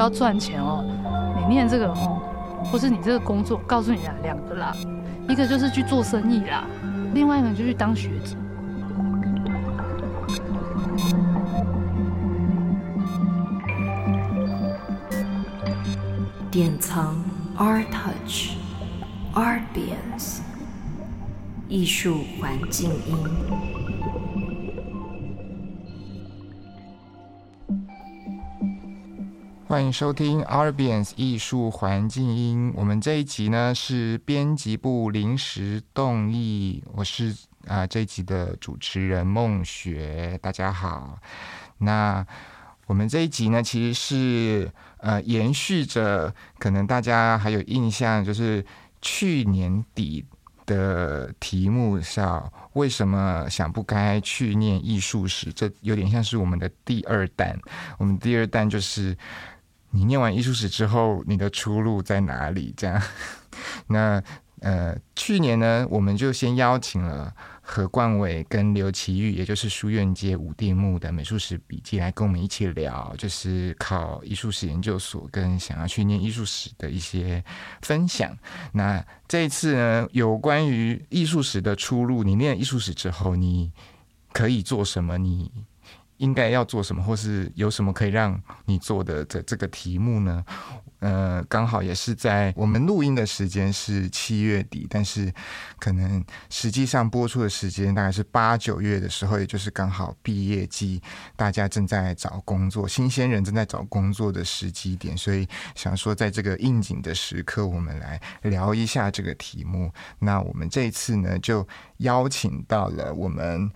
要赚钱哦，你念这个哦，或是你这个工作，告诉你啊，两个啦，一个就是去做生意啦，另外一个就去当学者。典藏 Art Touch Artbians 艺术环境音。欢迎收听 Arbians 艺术环境音。我们这一集呢是编辑部临时动议，我是啊这一集的主持人孟雪，大家好。那我们这一集呢，其实是呃延续着可能大家还有印象，就是去年底的题目叫“为什么想不开去念艺术史”，这有点像是我们的第二弹。我们第二弹就是你念完艺术史之后，你的出路在哪里？这样。那呃，去年呢，我们就先邀请了。何冠伟跟刘奇玉，也就是书院街五地木的美术史笔记，来跟我们一起聊，就是考艺术史研究所跟想要去念艺术史的一些分享。那这一次呢，有关于艺术史的出路，你念艺术史之后，你可以做什么？你应该要做什么，或是有什么可以让你做的这这个题目呢？呃，刚好也是在我们录音的时间是七月底，但是可能实际上播出的时间大概是八九月的时候，也就是刚好毕业季，大家正在找工作，新鲜人正在找工作的时机点，所以想说在这个应景的时刻，我们来聊一下这个题目。那我们这一次呢，就邀请到了我们。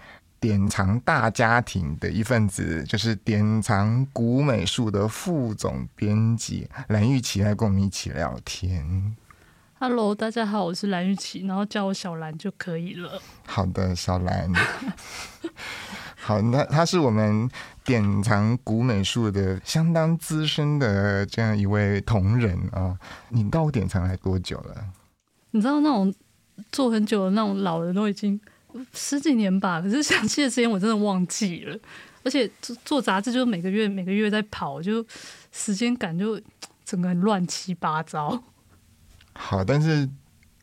典藏大家庭的一份子，就是典藏古美术的副总编辑蓝玉琪来跟我们一起聊天。Hello，大家好，我是蓝玉琪，然后叫我小蓝就可以了。好的，小蓝。好，那他是我们典藏古美术的相当资深的这样一位同仁啊。你到典藏来多久了？你知道那种做很久的那种老人都已经。十几年吧，可是详细的时间我真的忘记了。而且做做杂志，就是每个月每个月在跑，就时间感就整个乱七八糟。好，但是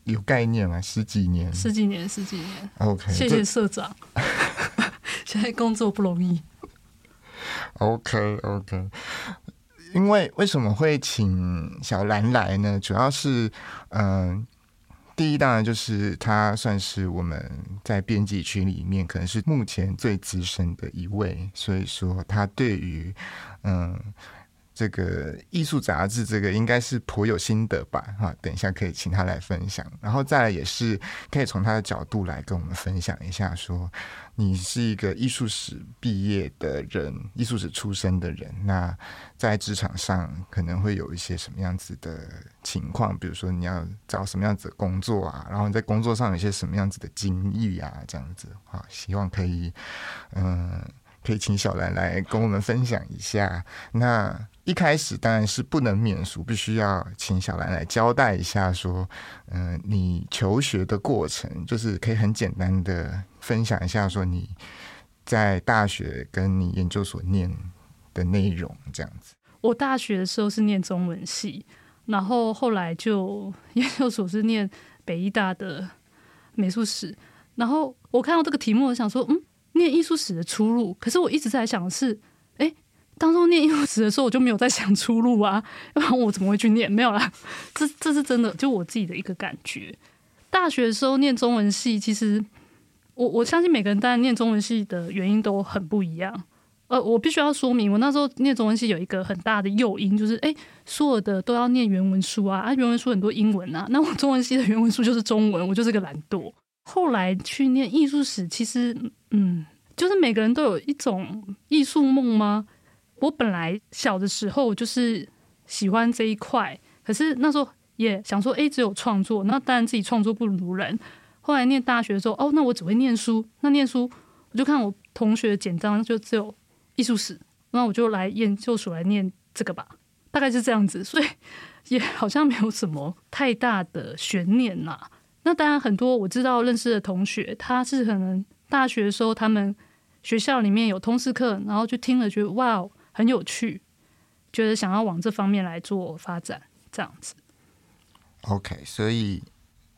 有概念嘛？十几年，十几年，十几年。OK，谢谢社长。现在工作不容易。OK，OK。因为为什么会请小兰来呢？主要是嗯。第一，当然就是他算是我们在编辑群里面可能是目前最资深的一位，所以说他对于嗯。这个艺术杂志，这个应该是颇有心得吧？哈，等一下可以请他来分享。然后再来也是可以从他的角度来跟我们分享一下，说你是一个艺术史毕业的人，艺术史出身的人，那在职场上可能会有一些什么样子的情况？比如说你要找什么样子的工作啊？然后你在工作上有一些什么样子的经历啊？这样子啊，希望可以，嗯，可以请小兰来跟我们分享一下。那一开始当然是不能免俗，必须要请小兰来交代一下，说，嗯，你求学的过程，就是可以很简单的分享一下，说你在大学跟你研究所念的内容这样子。我大学的时候是念中文系，然后后来就研究所是念北医大的美术史，然后我看到这个题目，我想说，嗯，念艺术史的出路，可是我一直在想的是。当初念艺术史的时候，我就没有在想出路啊，要 不然我怎么会去念？没有啦，这这是真的，就我自己的一个感觉。大学的时候念中文系，其实我我相信每个人当然念中文系的原因都很不一样。呃，我必须要说明，我那时候念中文系有一个很大的诱因，就是哎，所有的都要念原文书啊，啊，原文书很多英文啊，那我中文系的原文书就是中文，我就是个懒惰。后来去念艺术史，其实嗯，就是每个人都有一种艺术梦吗？我本来小的时候就是喜欢这一块，可是那时候也想说，哎，只有创作，那当然自己创作不如人。后来念大学的时候，哦，那我只会念书，那念书我就看我同学的简章，就只有艺术史，那我就来研究所来念这个吧，大概是这样子，所以 也好像没有什么太大的悬念啦。那当然，很多我知道认识的同学，他是可能大学的时候他们学校里面有通识课，然后就听了觉得哇。很有趣，觉得想要往这方面来做发展，这样子。OK，所以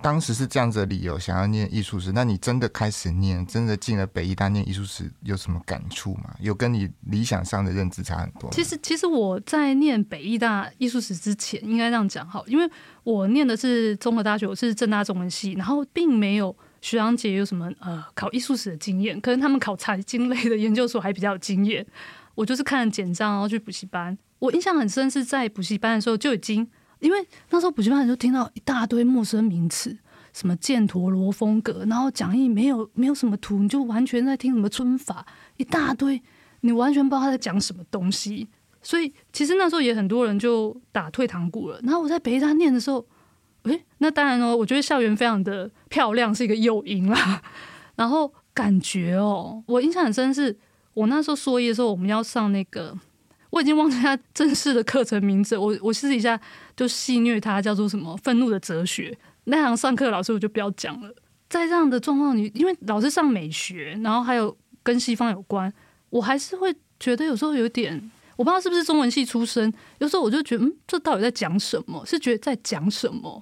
当时是这样子的理由，想要念艺术史。那你真的开始念，真的进了北医大念艺术史，有什么感触吗？有跟你理想上的认知差很多？其实，其实我在念北艺大艺术史之前，应该这样讲好，因为我念的是综合大学，我是正大中文系，然后并没有学长姐有什么呃考艺术史的经验，可能他们考财经类的研究所还比较有经验。我就是看了简章，然后去补习班。我印象很深，是在补习班的时候就已经，因为那时候补习班你就听到一大堆陌生名词，什么犍陀罗风格，然后讲义没有没有什么图，你就完全在听什么春法，一大堆，你完全不知道他在讲什么东西。所以其实那时候也很多人就打退堂鼓了。然后我在北大念的时候，诶，那当然哦，我觉得校园非常的漂亮，是一个诱因啦。然后感觉哦，我印象很深是，我那时候硕一的时候，我们要上那个，我已经忘记他正式的课程名字，我我试一下就戏谑他叫做什么“愤怒的哲学”。那堂上课老师我就不要讲了。在这样的状况里，因为老师上美学，然后还有跟西方有关，我还是会觉得有时候有点。我不知道是不是中文系出身，有时候我就觉得，嗯，这到底在讲什么？是觉得在讲什么？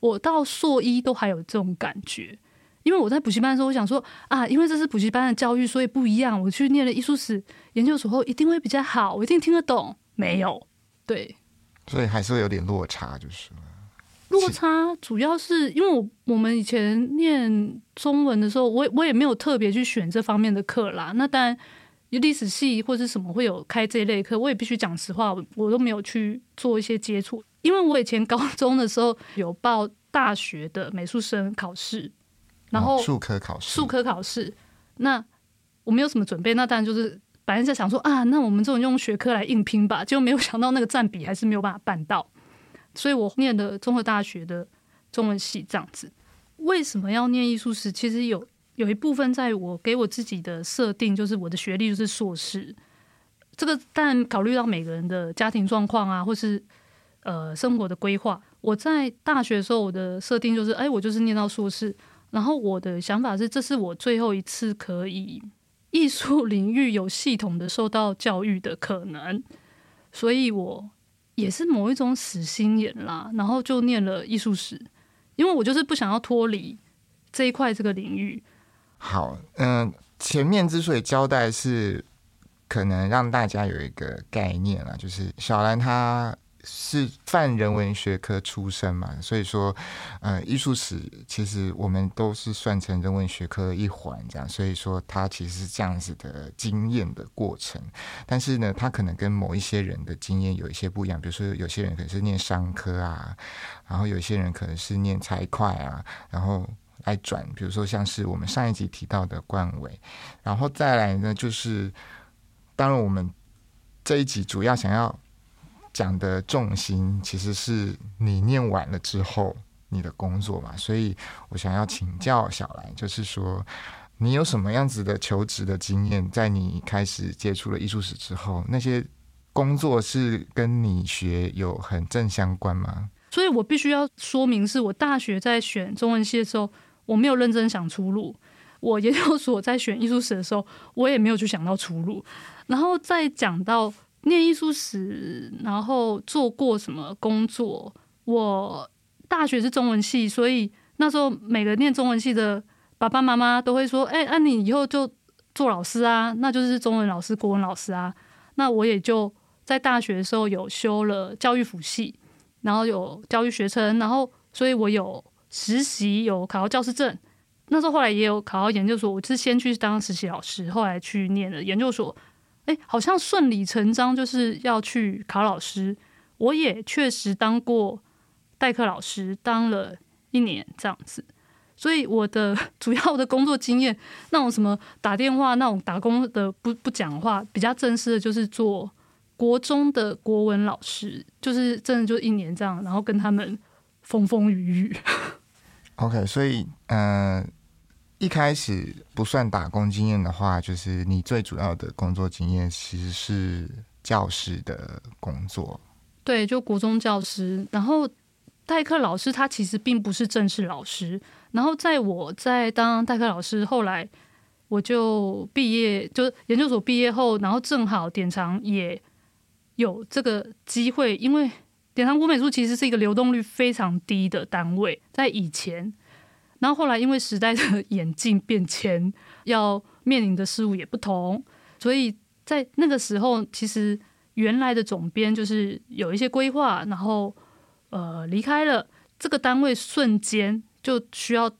我到硕一都还有这种感觉，因为我在补习班的时候，我想说啊，因为这是补习班的教育，所以不一样。我去念了艺术史研究所后，一定会比较好，我一定听得懂。没有，对，所以还是会有点落差，就是。落差主要是因为我我们以前念中文的时候，我也我也没有特别去选这方面的课啦。那当然，历史系或者什么会有开这一类课，我也必须讲实话，我我都没有去做一些接触。因为我以前高中的时候有报大学的美术生考试，然后哦术科考试，术科考试，那我没有什么准备，那当然就是本来在想说啊，那我们这种用学科来硬拼吧，就没有想到那个占比还是没有办法办到，所以我念的综合大学的中文系这样子。为什么要念艺术史？其实有有一部分在我给我自己的设定，就是我的学历就是硕士。这个当然考虑到每个人的家庭状况啊，或是呃生活的规划。我在大学的时候，我的设定就是，哎，我就是念到硕士。然后我的想法是，这是我最后一次可以艺术领域有系统的受到教育的可能，所以我也是某一种死心眼啦，然后就念了艺术史，因为我就是不想要脱离这一块这个领域。好，嗯、前面之所以交代是可能让大家有一个概念啦，就是小兰她是泛人文学科出身嘛，所以说，呃，艺术史其实我们都是算成人文学科一环，这样，所以说它其实是这样子的经验的过程。但是呢，它可能跟某一些人的经验有一些不一样，比如说有些人可能是念商科啊，然后有些人可能是念财会啊，然后。来转，比如说像是我们上一集提到的冠伟，然后再来呢，就是当然我们这一集主要想要讲的重心，其实是你念完了之后你的工作嘛，所以我想要请教小兰，就是说你有什么样子的求职的经验，在你开始接触了艺术史之后，那些工作是跟你学有很正相关吗？所以我必须要说明，是我大学在选中文系的时候，我没有认真想出路；我研究所在选艺术史的时候，我也没有去想到出路。然后再讲到念艺术史，然后做过什么工作，我大学是中文系，所以那时候每个念中文系的爸爸妈妈都会说：“哎、那、你以后就做老师啊，那就是中文老师、国文老师啊。”那我也就在大学的时候有修了教育辅系。然后有教育学程，然后所以我有实习，有考到教师证。那时候后来也有考到研究所，我是先去当实习老师，后来去念了研究所。哎，好像顺理成章就是要去考老师。我也确实当过代课老师，当了一年这样子。所以我的 主要的工作经验，那种什么打电话、那种打工的不不讲话，比较正式的就是做。国中的国文老师，就是真的就一年这样，然后跟他们风风雨雨。OK，所以呃，一开始不算打工经验的话，就是你最主要的工作经验其实是教师的工作。对，就国中教师，然后代课老师他其实并不是正式老师。然后在我在当代课老师，后来我就毕业，就研究所毕业后，然后正好典藏也有这个机会，因为典藏国美术其实是一个流动率非常低的单位，在以前，然后后来因为时代的演进变迁，要面临的事物也不同，所以在那个时候，其实原来的总编就是有一些规划，然后呃离开了这个单位，瞬间就需要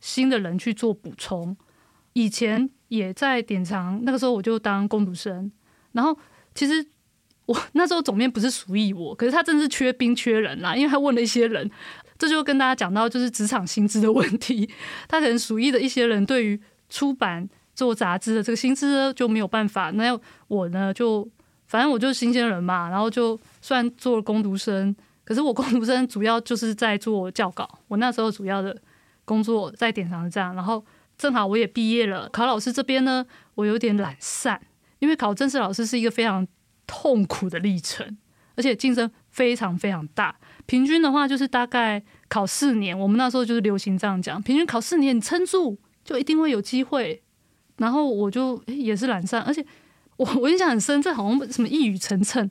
新的人去做补充。以前也在典藏，那个时候我就当工读生，然后其实。我 那时候总编不是属意我，可是他真的是缺兵缺人啦，因为他问了一些人，这就跟大家讲到就是职场薪资的问题。他可能属意的一些人对于出版做杂志的这个薪资就没有办法。那要我呢，就反正我就是新鲜人嘛，然后就虽然做了工读生，可是我工读生主要就是在做教稿。我那时候主要的工作在典藏站，然后正好我也毕业了，考老师这边呢，我有点懒散，因为考正式老师是一个非常。痛苦的历程，而且竞争非常非常大。平均的话，就是大概考四年。我们那时候就是流行这样讲，平均考四年，你撑住就一定会有机会。然后我就也是懒散，而且我我印象很深，这好像什么一语成谶。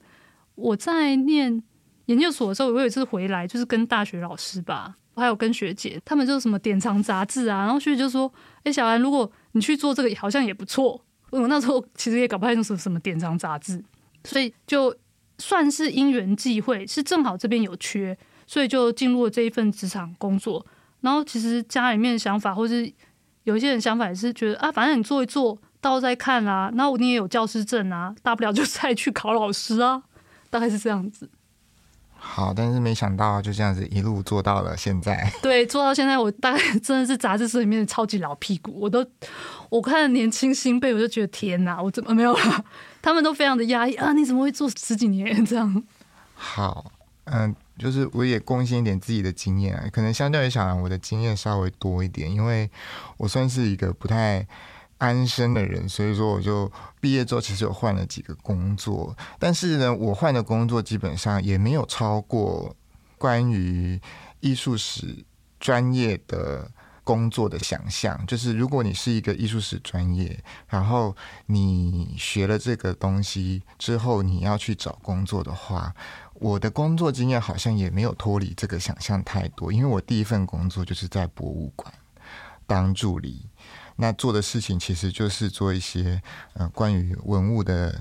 我在念研究所的时候，我有一次回来，就是跟大学老师吧，还有跟学姐，他们就是什么典藏杂志啊。然后学姐就说：“哎，小兰，如果你去做这个，好像也不错。”我那时候其实也搞不太清楚什么典藏杂志。所以就算是因缘际会，是正好这边有缺，所以就进入了这一份职场工作。然后其实家里面想法，或是有一些人想法也是觉得啊，反正你做一做，到再看啦。然后你也有教师证啊，大不了就再去考老师啊，大概是这样子。好，但是没想到就这样子一路做到了现在。对，做到现在，我大概真的是杂志社里面的超级老屁股。我都 我看年轻新辈，我就觉得天哪，我怎么没有了？他们都非常的压抑啊！你怎么会做十几年这样？好，嗯，就是我也贡献一点自己的经验啊，可能相较于小兰，我的经验稍微多一点，因为我算是一个不太。安生的人，所以说我就毕业之后其实有换了几个工作，但是呢，我换的工作基本上也没有超过关于艺术史专业的工作的想象。就是如果你是一个艺术史专业，然后你学了这个东西之后，你要去找工作的话，我的工作经验好像也没有脱离这个想象太多，因为我第一份工作就是在博物馆当助理。那做的事情其实就是做一些呃关于文物的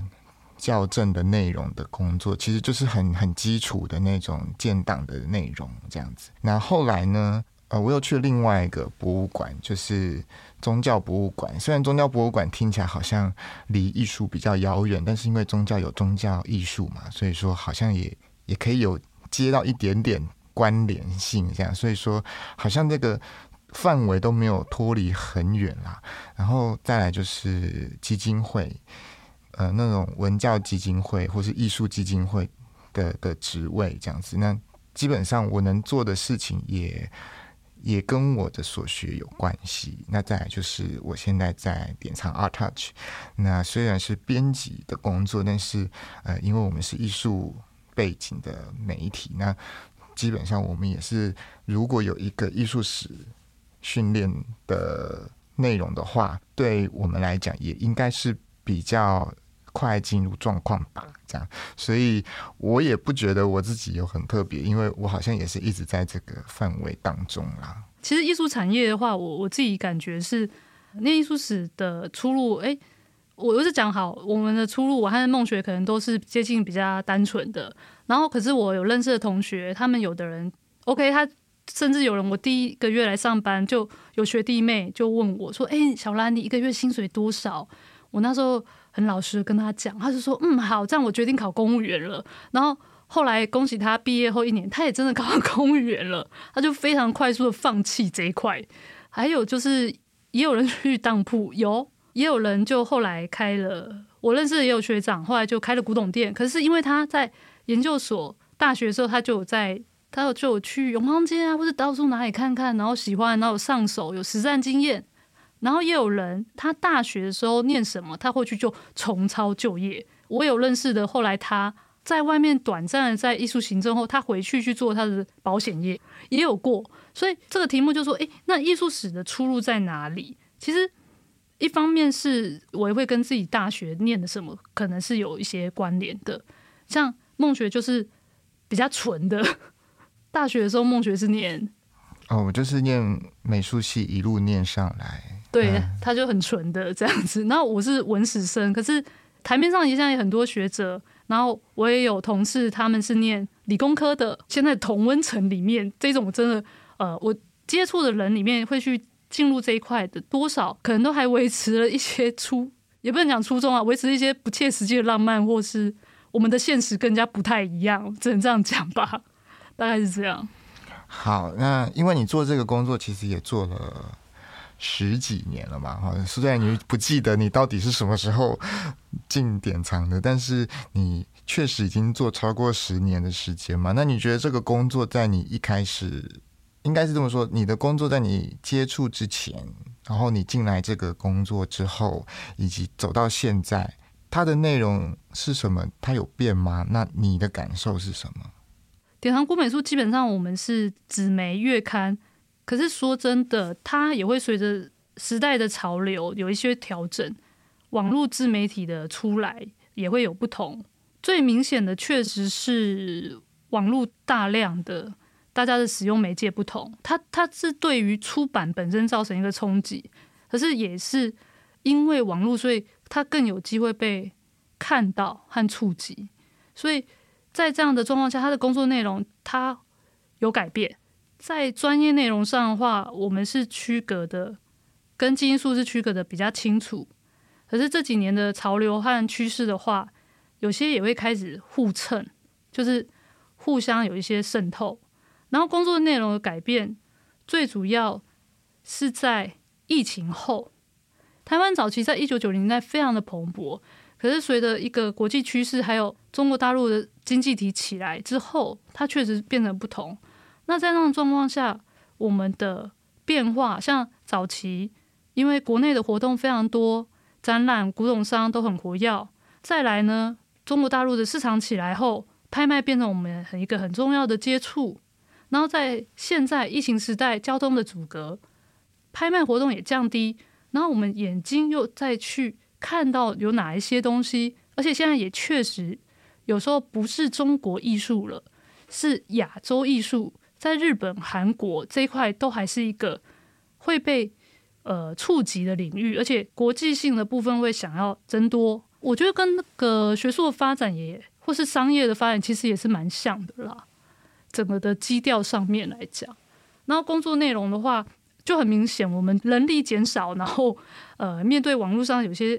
校正的内容的工作，其实就是很很基础的那种建档的内容这样子。那后来呢，呃，我又去了另外一个博物馆，就是宗教博物馆。虽然宗教博物馆听起来好像离艺术比较遥远，但是因为宗教有宗教艺术嘛，所以说好像也也可以有接到一点点关联性这样。所以说好像这个。范围都没有脱离很远啦，然后再来就是基金会，呃，那种文教基金会或是艺术基金会的的职位这样子。那基本上我能做的事情也也跟我的所学有关系。那再来就是我现在在典藏 Art Touch，那虽然是编辑的工作，但是呃，因为我们是艺术背景的媒体，那基本上我们也是如果有一个艺术史。训练的内容的话，对我们来讲也应该是比较快进入状况吧。这样，所以我也不觉得我自己有很特别，因为我好像也是一直在这个范围当中啦。其实艺术产业的话，我我自己感觉是念艺术史的出路。哎，我又是讲好我们的出路，我和孟学可能都是接近比较单纯的。然后，可是我有认识的同学，他们有的人 OK，他。甚至有人，我第一个月来上班，就有学弟妹就问我说：“哎，小兰，你一个月薪水多少？”我那时候很老实跟他讲，他就说：“嗯，好，这样我决定考公务员了。”然后后来恭喜他毕业后一年，他也真的考上公务员了。他就非常快速的放弃这一块。还有就是，也有人去当铺，有也有人就后来开了。我认识也有学长，后来就开了古董店。可是因为他在研究所、大学的时候，他就有在。他有就去永康街啊，或者到处哪里看看，然后喜欢，然后上手，有实战经验。然后也有人，他大学的时候念什么，他会去就重操旧业。我有认识的，后来他在外面短暂的在艺术行政后，他回去去做他的保险业，也有过。所以这个题目就说，诶，那艺术史的出路在哪里？其实一方面是我也会跟自己大学念的什么，可能是有一些关联的。像梦学就是比较纯的。大学的时候，梦学是念哦，我就是念美术系，一路念上来。对，他就很纯的这样子。然后我是文史生，可是台面上现在有很多学者，然后我也有同事，他们是念理工科的。现在同温层里面，这种真的呃，我接触的人里面会去进入这一块的，多少可能都还维持了一些初，也不能讲初衷啊，维持一些不切实际的浪漫，或是我们的现实更加不太一样，只能这样讲吧，大概是这样。好，那因为你做这个工作，其实也做了十几年了嘛，哈。虽然你不记得你到底是什么时候进典藏的，但是你确实已经做超过十年的时间嘛。那你觉得这个工作在你一开始，应该是这么说，你的工作在你接触之前，然后你进来这个工作之后，以及走到现在，它的内容是什么？它有变吗？那你的感受是什么？典藏古美术基本上我们是纸媒月刊，可是说真的，它也会随着时代的潮流有一些调整。网络自媒体的出来也会有不同。最明显的确实是网络大量的大家的使用媒介不同，它它是对于出版本身造成一个冲击，可是也是因为网络，所以它更有机会被看到和触及，所以。在这样的状况下，他的工作内容他有改变。在专业内容上的话，我们是区隔的，跟基因素是区隔的比较清楚。可是这几年的潮流和趋势的话，有些也会开始互蹭，就是互相有一些渗透。然后工作内容的改变，最主要是在疫情后，台湾早期在一九九零年代非常的蓬勃。可是随着一个国际趋势，还有中国大陆的经济体起来之后，它确实变得不同。那在那种状况下，我们的变化，像早期，因为国内的活动非常多，展览、古董商都很活跃。再来呢，中国大陆的市场起来后，拍卖变成我们很一个很重要的接触。然后在现在疫情时代，交通的阻隔，拍卖活动也降低，然后我们眼睛又再去。看到有哪一些东西，而且现在也确实有时候不是中国艺术了，是亚洲艺术，在日本、韩国这一块都还是一个会被呃触及的领域，而且国际性的部分会想要增多。我觉得跟那个学术的发展也或是商业的发展其实也是蛮像的啦。整个的基调上面来讲，然后工作内容的话。就很明显，我们人力减少，然后呃，面对网络上有些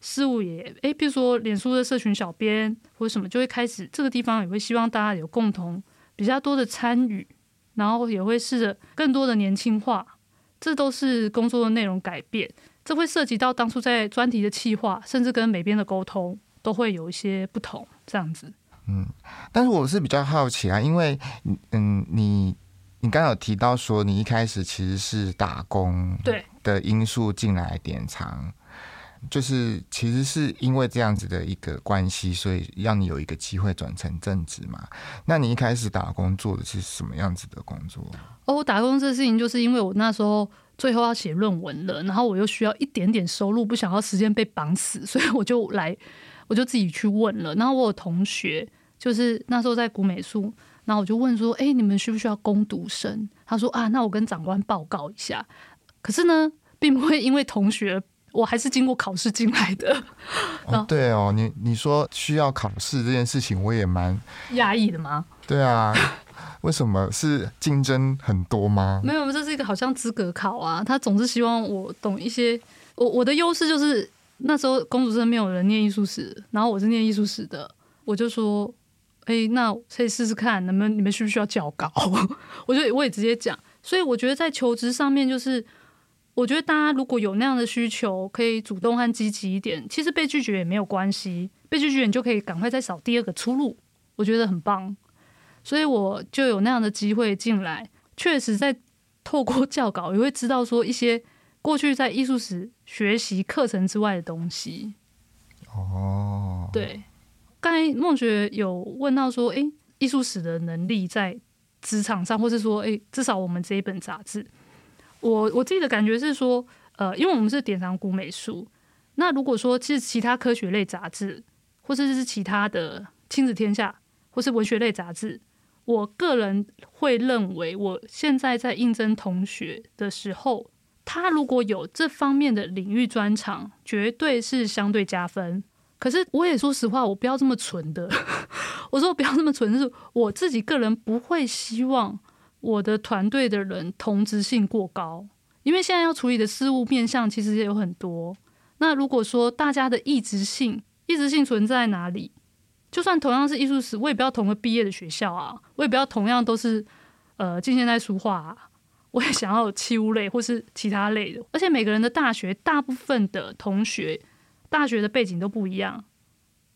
事物也诶，比如说脸书的社群小编或者什么，就会开始这个地方也会希望大家有共同比较多的参与，然后也会试着更多的年轻化，这都是工作的内容改变，这会涉及到当初在专题的企划，甚至跟美编的沟通都会有一些不同，这样子。嗯，但是我是比较好奇啊，因为嗯你。你刚有提到说，你一开始其实是打工对的因素进来典藏，就是其实是因为这样子的一个关系，所以让你有一个机会转成正职嘛？那你一开始打工做的是什么样子的工作？哦，我打工这事情就是因为我那时候最后要写论文了，然后我又需要一点点收入，不想要时间被绑死，所以我就来，我就自己去问了。然后我有同学，就是那时候在古美术。然后我就问说：“哎，你们需不需要攻读生？”他说：“啊，那我跟长官报告一下。”可是呢，并不会因为同学，我还是经过考试进来的。哦，对哦，你你说需要考试这件事情，我也蛮压抑的吗？对啊，为什么是竞争很多吗？没有，这是一个好像资格考啊。他总是希望我懂一些。我我的优势就是那时候公主生没有人念艺术史，然后我是念艺术史的，我就说。哎，那可以试试看，能不能你们需不需要教稿？我觉得我也直接讲，所以我觉得在求职上面，就是我觉得大家如果有那样的需求，可以主动和积极一点。其实被拒绝也没有关系，被拒绝你就可以赶快再找第二个出路，我觉得很棒。所以我就有那样的机会进来，确实在透过教稿也会知道说一些过去在艺术史学习课程之外的东西。哦，对。刚才孟学有问到说，哎，艺术史的能力在职场上，或是说，哎，至少我们这一本杂志，我我自己的感觉是说，呃，因为我们是典藏古美术，那如果说其实其他科学类杂志，或者是其他的亲子天下或是文学类杂志，我个人会认为，我现在在应征同学的时候，他如果有这方面的领域专长，绝对是相对加分。可是我也说实话，我不要这么纯的。我说我不要这么纯，是我自己个人不会希望我的团队的人同质性过高，因为现在要处理的事物面向其实也有很多。那如果说大家的异质性，异质性存在哪里？就算同样是艺术史，我也不要同个毕业的学校啊，我也不要同样都是呃近现代书画，啊，我也想要有器物类或是其他类的。而且每个人的大学，大部分的同学大学的背景都不一样。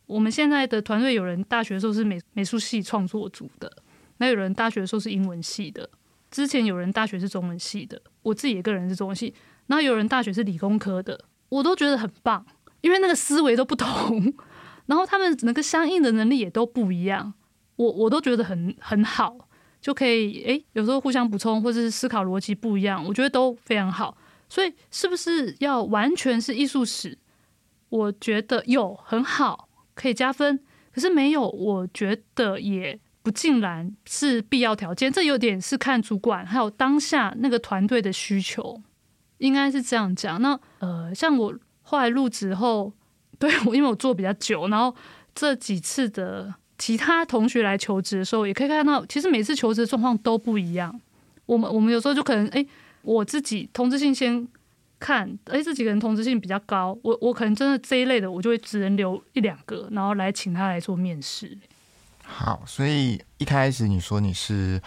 我们现在的团队有人大学的时候是美美术系创作组的，那有人大学的时候是英文系的，之前有人大学是中文系的，我自己一个人是中文系，然后有人大学是理工科的。我都觉得很棒，因为那个思维都不同，然后他们那个相应的能力也都不一样，我我都觉得很很好，就可以诶，有时候互相补充，或者是思考逻辑不一样，我觉得都非常好。所以是不是要完全是艺术史？我觉得有很好，可以加分。可是没有，我觉得也不尽然是必要条件。这有点是看主管还有当下那个团队的需求。应该是这样讲。那呃，像我后来入职后，对我因为我做比较久，然后这几次的其他同学来求职的时候，也可以看到，其实每次求职的状况都不一样。我们我们有时候就可能，哎，我自己通知信先看，哎，这几个人同质性比较高，我我可能真的这一类的，我就会只能留一两个，然后来请他来做面试。好，所以一开始你说你是。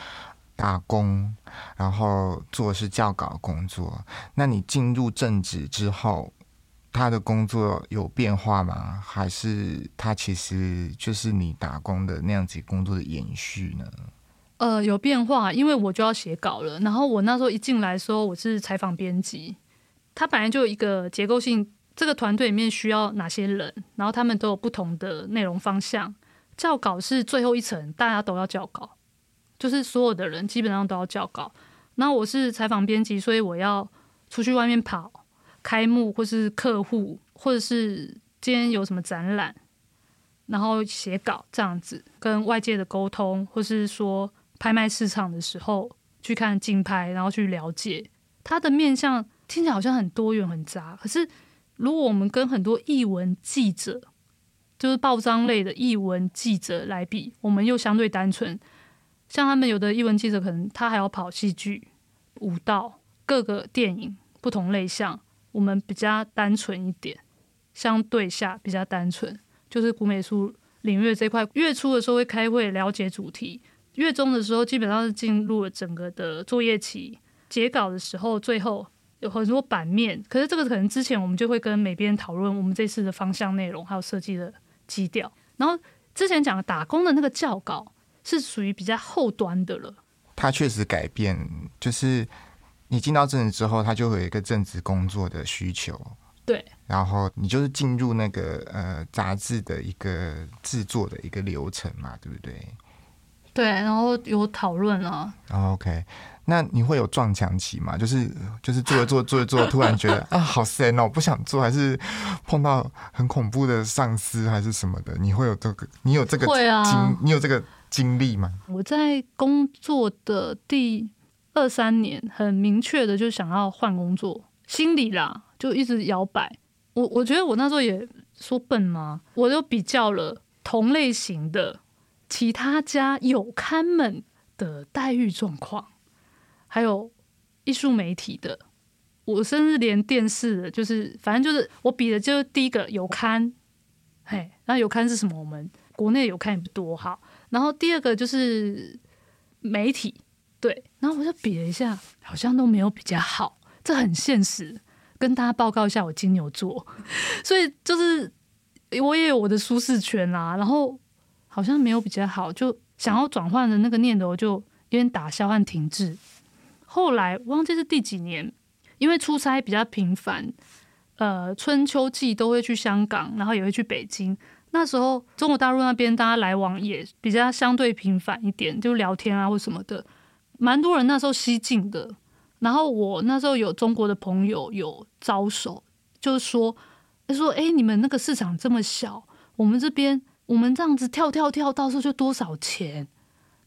打工，然后做的是教稿工作。那你进入正职之后，他的工作有变化吗？还是他其实就是你打工的那样子工作的延续呢？呃，有变化，因为我就要写稿了。然后我那时候一进来说我是采访编辑，他本来就有一个结构性，这个团队里面需要哪些人，然后他们都有不同的内容方向。校稿是最后一层，大家都要校稿。就是所有的人基本上都要校稿，那我是采访编辑，所以我要出去外面跑，开幕或是客户，或者是今天有什么展览，然后写稿这样子，跟外界的沟通，或是说拍卖市场的时候去看竞拍，然后去了解它的面向，听起来好像很多元很杂，可是如果我们跟很多译文记者，就是报章类的译文记者来比，我们又相对单纯。像他们有的译文记者，可能他还要跑戏剧、舞蹈、各个电影不同类项。我们比较单纯一点，相对下比较单纯，就是古美术领域这块。月初的时候会开会了解主题，月中的时候基本上是进入了整个的作业期。截稿的时候，最后有很多版面，可是这个可能之前我们就会跟美编讨论我们这次的方向内容，还有设计的基调。然后之前讲的打工的那个教稿。是属于比较后端的了。它确实改变，就是你进到正职之后，它就会有一个政治工作的需求。对。然后你就是进入那个呃杂志的一个制作的一个流程嘛，对不对？对，然后有讨论啊。OK，那你会有撞墙期吗？就是就是做着做着做着做，突然觉得啊好闲哦，不想做，还是碰到很恐怖的上司还是什么的？你会有这个？你有这个经？你有这个？经历吗？我在工作的第二三年，很明确的就想要换工作，心里啦就一直摇摆。我我觉得我那时候也说笨吗？我就比较了同类型的其他家有看们的待遇状况，还有艺术媒体的，我甚至连电视的，就是反正就是我比的，就是第一个有刊，嘿，那有刊是什么？我们国内有刊也不多哈。然后第二个就是媒体，对，然后我就比了一下，好像都没有比较好，这很现实。跟大家报告一下，我金牛座，所以就是我也有我的舒适圈啦。然后好像没有比较好，就想要转换的那个念头就有点打消和停滞。后来忘记是第几年，因为出差比较频繁，呃，春秋季都会去香港，然后也会去北京。那时候中国大陆那边大家来往也比较相对频繁一点，就聊天啊或什么的，蛮多人那时候西进的。然后我那时候有中国的朋友有招手，就是说，他说：“哎，你们那个市场这么小，我们这边我们这样子跳跳跳，到时候就多少钱？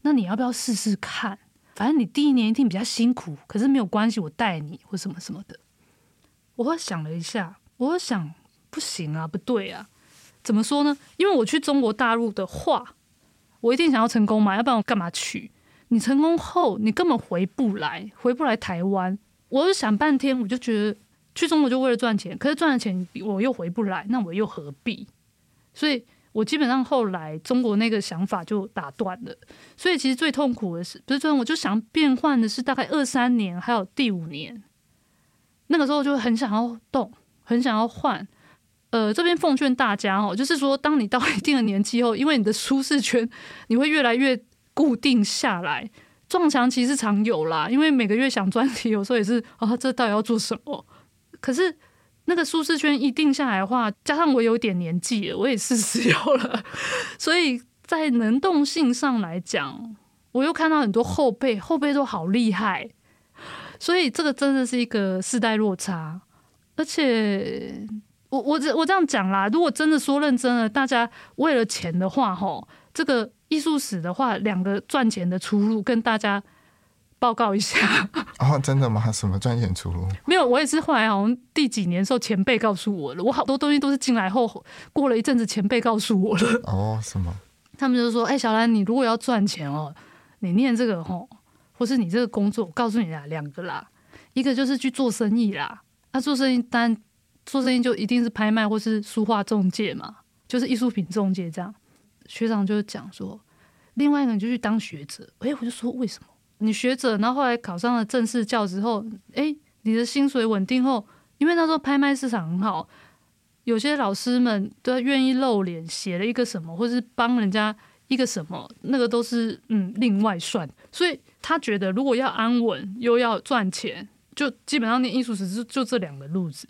那你要不要试试看？反正你第一年一定比较辛苦，可是没有关系，我带你或什么什么的。我想了一下，我想不行啊，不对啊，怎么说呢？因为我去中国大陆的话，我一定想要成功嘛，要不然我干嘛去？你成功后，你根本回不来，回不来台湾。我就想半天，我就觉得去中国就为了赚钱，可是赚了钱我又回不来，那我又何必？所以我基本上后来中国那个想法就打断了。所以其实最痛苦的是，不是最痛，我就想变换的是大概二三年，还有第五年，那个时候就很想要动，很想要换。呃，这边奉劝大家哦，就是说，当你到一定的年纪后，因为你的舒适圈你会越来越固定下来。撞墙其实常有啦，因为每个月想专题，有时候也是啊，这到底要做什么？可是那个舒适圈一定下来的话，加上我有点年纪了，我也四十有了，所以在能动性上来讲，我又看到很多后辈，后辈都好厉害，所以这个真的是一个世代落差。而且我我我这样讲啦，如果真的说认真了，大家为了钱的话，吼，这个。艺术史的话，两个赚钱的出路跟大家报告一下。哦，真的吗？什么赚钱出路？没有，我也是后来好像第几年时候前辈告诉我了。我好多东西都是进来后过了一阵子前辈告诉我了。哦，什么？他们就说：“哎，小兰，你如果要赚钱哦，你念这个吼，或是你这个工作，我告诉你啦，两个啦，一个就是去做生意啦。那做生意当然做生意就一定是拍卖或是书画中介嘛，就是艺术品中介这样。”学长就讲说，另外一个人就去当学者。哎，我就说为什么？你学者，然后后来考上了正式教职后，哎，你的薪水稳定后，因为那时候拍卖市场很好，有些老师们都愿意露脸，写了一个什么，或是帮人家一个什么，那个都是嗯另外算。所以他觉得，如果要安稳又要赚钱，就基本上念艺术史就就这两个路子。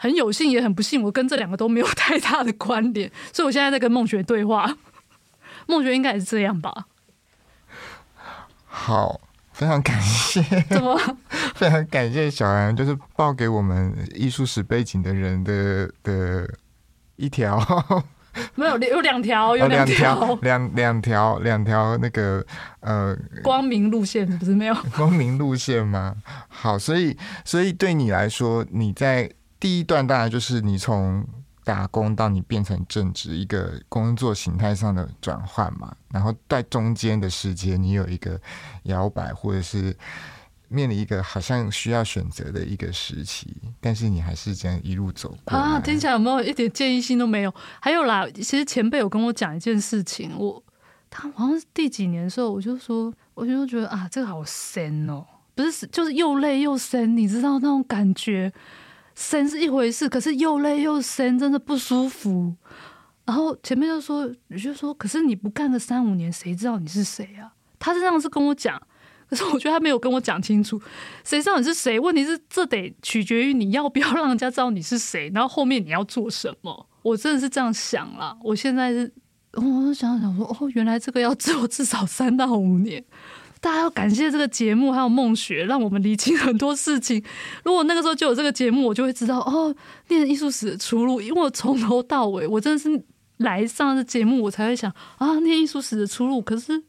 很有幸也很不幸，我跟这两个都没有 太大的关联，所以我现在在跟孟学对话。孟学应该也是这样吧？好，非常感谢。怎么？非常感谢小安，就是报给我们艺术史背景的人的的一条。没有，有两条，有两条，两两条，两条那个呃，光明路线不是没有？光明路线吗？好，所以所以对你来说，你在。第一段当然就是你从打工到你变成正职一个工作形态上的转换嘛，然后在中间的时间你有一个摇摆或者是面临一个好像需要选择的一个时期，但是你还是这样一路走过啊。听起来有没有一点建议性都没有？还有啦，其实前辈有跟我讲一件事情，我他好像是第几年的时候，我就说，我就觉得啊，这个好深哦，不是就是又累又深，你知道那种感觉。深是一回事，可是又累又深，真的不舒服。然后前面就说，你就说，可是你不干个三五年，谁知道你是谁啊？他是这样是跟我讲，可是我觉得他没有跟我讲清楚，谁知道你是谁？问题是这得取决于你要不要让人家知道你是谁，然后后面你要做什么。我真的是这样想了，我现在是，我就想想说，哦，原来这个要做至少三到五年。大家要感谢这个节目，还有梦雪，让我们理清很多事情。如果那个时候就有这个节目，我就会知道哦，念艺术史的出路。因为我从头到尾，我真的是来上这节目，我才会想啊，念艺术史的出路。可是，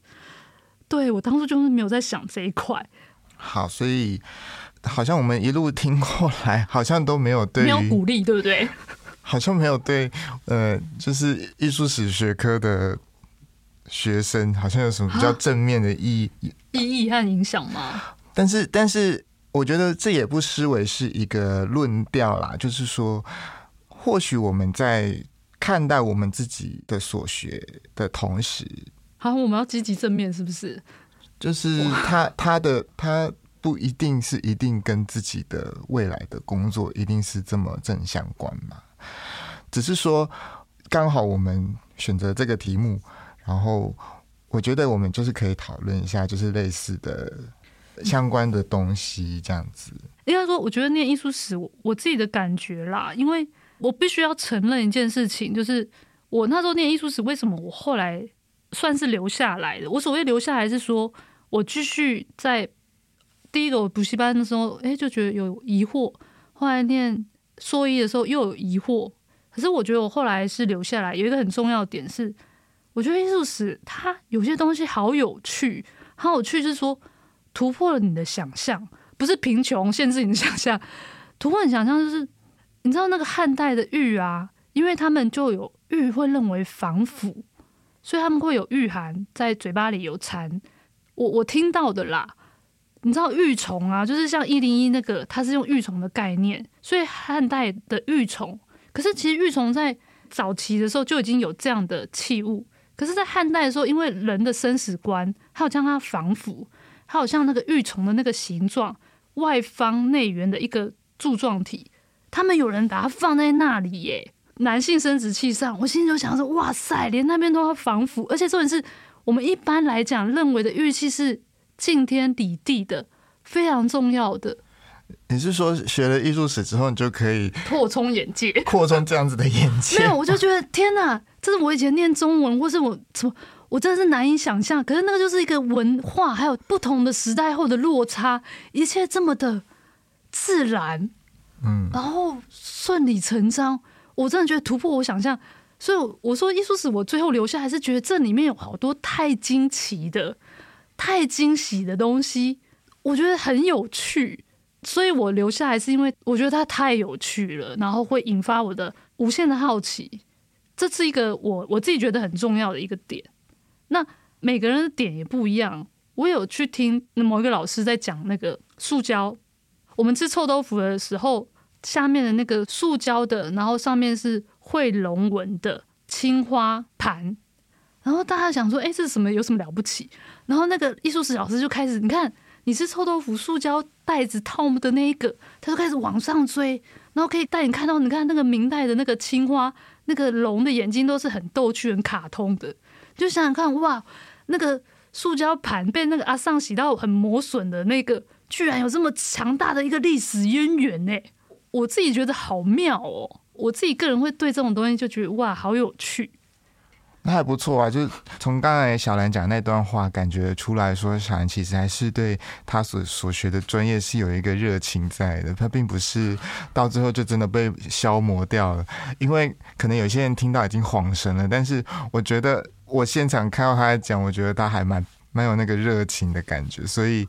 对我当初就是没有在想这一块。好，所以好像我们一路听过来，好像都没有对没有鼓励，对不对？好像没有对呃，就是艺术史学科的。学生好像有什么比较正面的意义、意义和影响吗？但是，但是，我觉得这也不失为是一个论调啦。就是说，或许我们在看待我们自己的所学的同时，好，我们要积极正面，是不是？就是他他的他不一定是一定跟自己的未来的工作一定是这么正相关嘛？只是说，刚好我们选择这个题目。然后，我觉得我们就是可以讨论一下，就是类似的相关的东西这样子。应该说，我觉得念艺术史，我自己的感觉啦，因为我必须要承认一件事情，就是我那时候念艺术史，为什么我后来算是留下来的？我所谓留下来是说，我继续在第一个我补习班的时候，哎，就觉得有疑惑；后来念硕一的时候又有疑惑，可是我觉得我后来是留下来，有一个很重要的点是，我觉得艺术史它有些东西好有趣，好有趣，是说突破了你的想象，不是贫穷限制你的想象，突破你想象就是你知道那个汉代的玉啊，因为他们就有玉会认为防腐，所以他们会有玉寒在嘴巴里有蝉。我我听到的啦，你知道玉虫啊，就是像一零一那个，它是用玉虫的概念，所以汉代的玉虫。可是其实玉虫在早期的时候就已经有这样的器物，可是，在汉代的时候，因为人的生死观，还有将它防腐，还有像那个玉虫的那个形状，外方内圆的一个柱状体，他们有人把它放在那里耶。男性生殖器上，我心里就想说，哇塞，连那边都要防腐，而且重点是。我们一般来讲认为的玉器是敬天礼地的，非常重要的。你是说学了艺术史之后，你就可以扩充眼界，扩充这样子的眼界？没有，我就觉得天哪，这是我以前念中文，或是我什么，我真的是难以想象。可是那个就是一个文化，还有不同的时代后的落差，一切这么的自然，嗯，然后顺理成章，我真的觉得突破我想象。所以我说艺术史，我最后留下还是觉得这里面有好多太惊奇的、太惊喜的东西，我觉得很有趣。所以我留下来是因为我觉得它太有趣了，然后会引发我的无限的好奇。这是一个我我自己觉得很重要的一个点。那每个人的点也不一样。我有去听某一个老师在讲那个塑胶，我们吃臭豆腐的时候，下面的那个塑胶的，然后上面是。会龙纹的青花盘，然后大家想说，哎，这是什么？有什么了不起？然后那个艺术史老师就开始，你看，你是臭豆腐塑胶袋子套的那一个，他就开始往上追，然后可以带你看到，你看那个明代的那个青花，那个龙的眼睛都是很逗趣、很卡通的，就想想看，哇，那个塑胶盘被那个阿尚洗到很磨损的那个，居然有这么强大的一个历史渊源呢？我自己觉得好妙哦。我自己个人会对这种东西就觉得哇，好有趣。那还不错啊，就从刚才小兰讲那段话，感觉出来说，小兰其实还是对他所所学的专业是有一个热情在的。他并不是到最后就真的被消磨掉了，因为可能有些人听到已经恍神了。但是我觉得我现场看到他讲，我觉得他还蛮蛮有那个热情的感觉。所以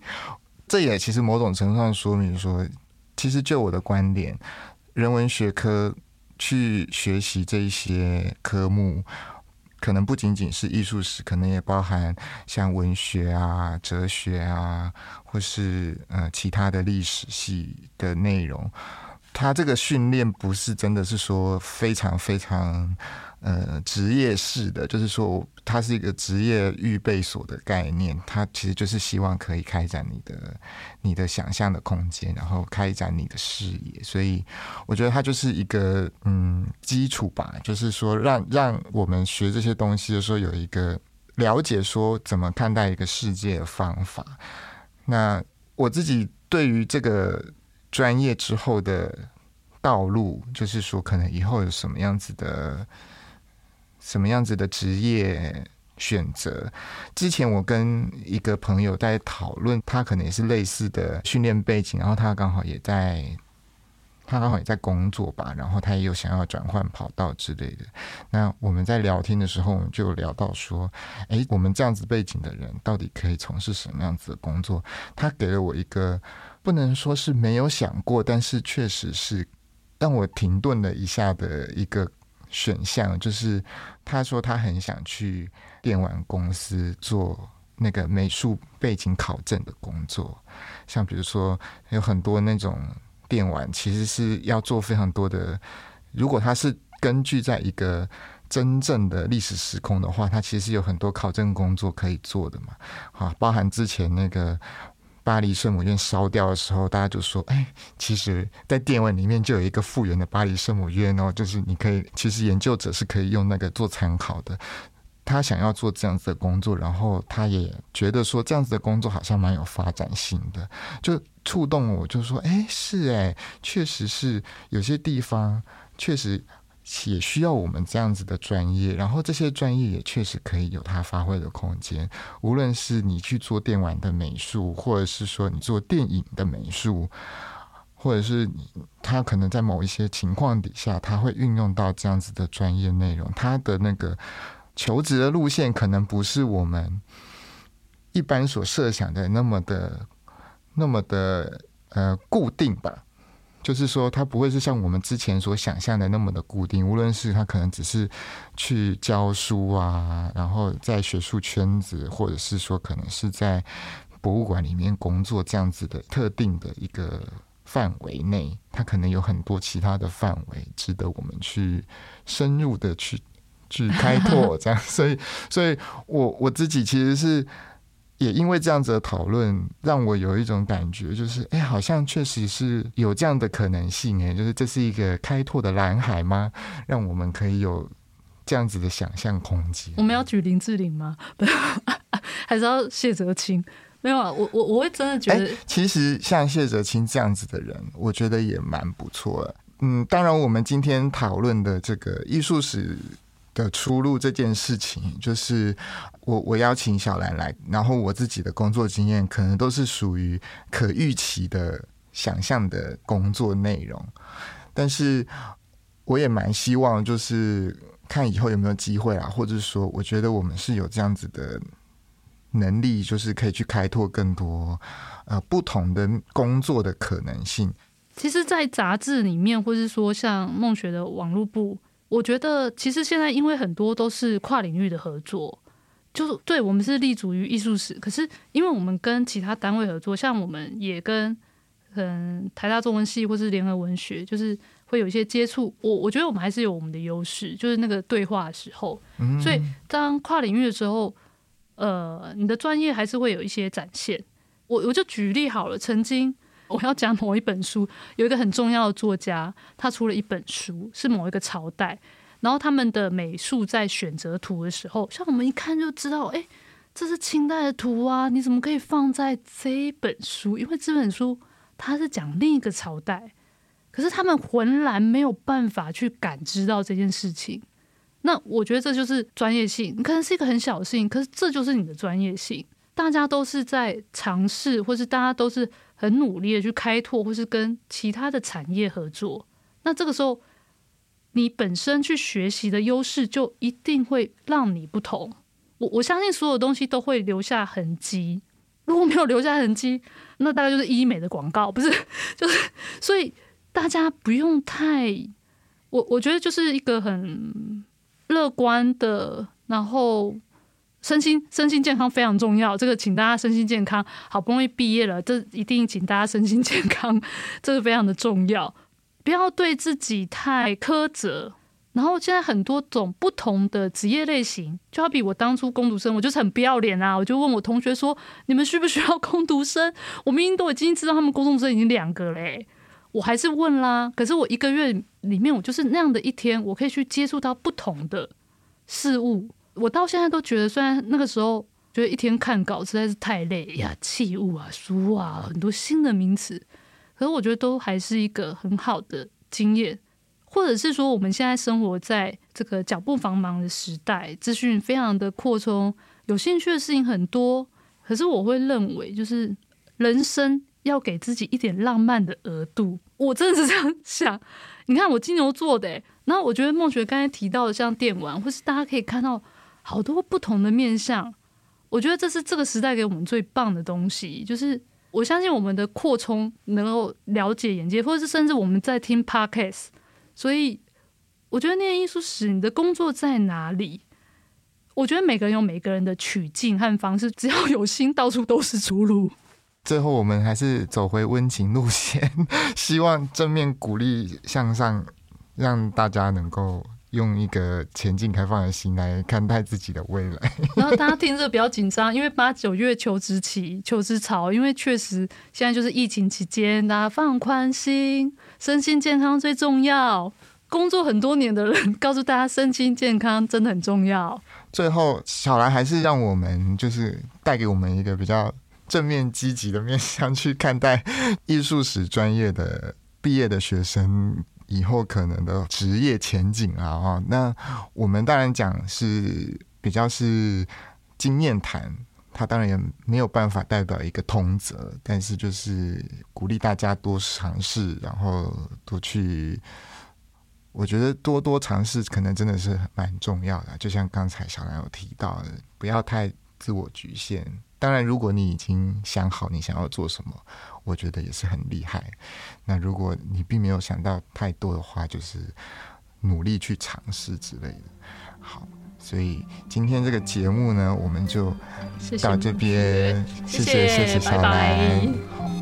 这也其实某种程度上说明说，其实就我的观点，人文学科。去学习这一些科目，可能不仅仅是艺术史，可能也包含像文学啊、哲学啊，或是呃其他的历史系的内容。他这个训练不是真的是说非常非常。呃，职业式的，就是说，它是一个职业预备所的概念，它其实就是希望可以开展你的你的想象的空间，然后开展你的视野。所以，我觉得它就是一个嗯基础吧，就是说，让让我们学这些东西的时候有一个了解，说怎么看待一个世界的方法。那我自己对于这个专业之后的道路，就是说，可能以后有什么样子的。什么样子的职业选择？之前我跟一个朋友在讨论，他可能也是类似的训练背景，然后他刚好也在，他刚好也在工作吧，然后他也有想要转换跑道之类的。那我们在聊天的时候，我们就聊到说，哎，我们这样子背景的人到底可以从事什么样子的工作？他给了我一个不能说是没有想过，但是确实是让我停顿了一下的一个。选项就是，他说他很想去电玩公司做那个美术背景考证的工作，像比如说有很多那种电玩，其实是要做非常多的。如果他是根据在一个真正的历史时空的话，他其实有很多考证工作可以做的嘛。好，包含之前那个。巴黎圣母院烧掉的时候，大家就说：“哎，其实，在电文里面就有一个复原的巴黎圣母院哦，就是你可以，其实研究者是可以用那个做参考的。他想要做这样子的工作，然后他也觉得说这样子的工作好像蛮有发展性的，就触动我，就说：哎，是哎，确实是有些地方确实。”也需要我们这样子的专业，然后这些专业也确实可以有它发挥的空间。无论是你去做电玩的美术，或者是说你做电影的美术，或者是他可能在某一些情况底下，他会运用到这样子的专业内容。他的那个求职的路线可能不是我们一般所设想的那么的、那么的呃固定吧。就是说，他不会是像我们之前所想象的那么的固定。无论是他可能只是去教书啊，然后在学术圈子，或者是说可能是在博物馆里面工作这样子的特定的一个范围内，他可能有很多其他的范围值得我们去深入的去去开拓。这样，所以，所以我我自己其实是。也因为这样子的讨论，让我有一种感觉，就是哎，好像确实是有这样的可能性，哎，就是这是一个开拓的蓝海吗？让我们可以有这样子的想象空间。我们要举林志玲吗？还是要谢哲青？没有啊，我我我会真的觉得，其实像谢哲青这样子的人，我觉得也蛮不错的。嗯，当然，我们今天讨论的这个艺术史。的出路这件事情，就是我我邀请小兰来，然后我自己的工作经验可能都是属于可预期的想象的工作内容，但是我也蛮希望，就是看以后有没有机会啊，或者说，我觉得我们是有这样子的能力，就是可以去开拓更多呃不同的工作的可能性。其实，在杂志里面，或是说像梦雪的网络部。我觉得其实现在因为很多都是跨领域的合作，就是对我们是立足于艺术史，可是因为我们跟其他单位合作，像我们也跟嗯台大中文系或是联合文学，就是会有一些接触。我我觉得我们还是有我们的优势，就是那个对话的时候，所以当跨领域的时候，呃，你的专业还是会有一些展现。我我就举例好了，曾经。我要讲某一本书，有一个很重要的作家，他出了一本书，是某一个朝代，然后他们的美术在选择图的时候，像我们一看就知道，哎，这是清代的图啊，你怎么可以放在这本书？因为这本书它是讲另一个朝代，可是他们浑然没有办法去感知到这件事情。那我觉得这就是专业性，可能是一个很小的事情，可是这就是你的专业性。大家都是在尝试，或是大家都是。很努力的去开拓，或是跟其他的产业合作。那这个时候，你本身去学习的优势就一定会让你不同。我我相信所有东西都会留下痕迹。如果没有留下痕迹，那大概就是医美的广告，不是？就是所以大家不用太……我我觉得就是一个很乐观的，然后。身心身心健康非常重要，这个请大家身心健康。好不容易毕业了，这一定请大家身心健康，这个非常的重要。不要对自己太苛责。然后现在很多种不同的职业类型，就好比我当初攻读生，我就是很不要脸啊，我就问我同学说：“你们需不需要攻读生？” 我明明都已经知道他们攻读生已经两个嘞，我还是问啦。可是我一个月里面，我就是那样的一天，我可以去接触到不同的事物。我到现在都觉得，虽然那个时候觉得一天看稿实在是太累呀，器物啊、书啊，很多新的名词，可是我觉得都还是一个很好的经验，或者是说我们现在生活在这个脚步繁忙的时代，资讯非常的扩充，有兴趣的事情很多，可是我会认为，就是人生要给自己一点浪漫的额度，我真的是这样想。你看我金牛座的，然后我觉得梦雪刚才提到的，像电玩，或是大家可以看到。好多不同的面相，我觉得这是这个时代给我们最棒的东西。就是我相信我们的扩充能够了解眼界，或者是甚至我们在听 podcast。所以我觉得念艺术史，你的工作在哪里？我觉得每个人有每个人的取径和方式，只要有心，到处都是出路。最后，我们还是走回温情路线，希望正面鼓励向上，让大家能够。用一个前进开放的心来看待自己的未来。然后大家听着比较紧张，因为八九月求职期、求职潮，因为确实现在就是疫情期间，大家放宽心，身心健康最重要。工作很多年的人告诉大家，身心健康真的很重要。最后，小兰还是让我们就是带给我们一个比较正面积极的面向去看待艺术史专业的毕业的学生。以后可能的职业前景啊，哈，那我们当然讲是比较是经验谈，它当然也没有办法代表一个通则，但是就是鼓励大家多尝试，然后多去。我觉得多多尝试可能真的是蛮重要的。就像刚才小兰有提到的，不要太自我局限。当然，如果你已经想好你想要做什么，我觉得也是很厉害。那如果你并没有想到太多的话，就是努力去尝试之类的。好。所以今天这个节目呢，我们就到这边，谢谢谢谢小兰。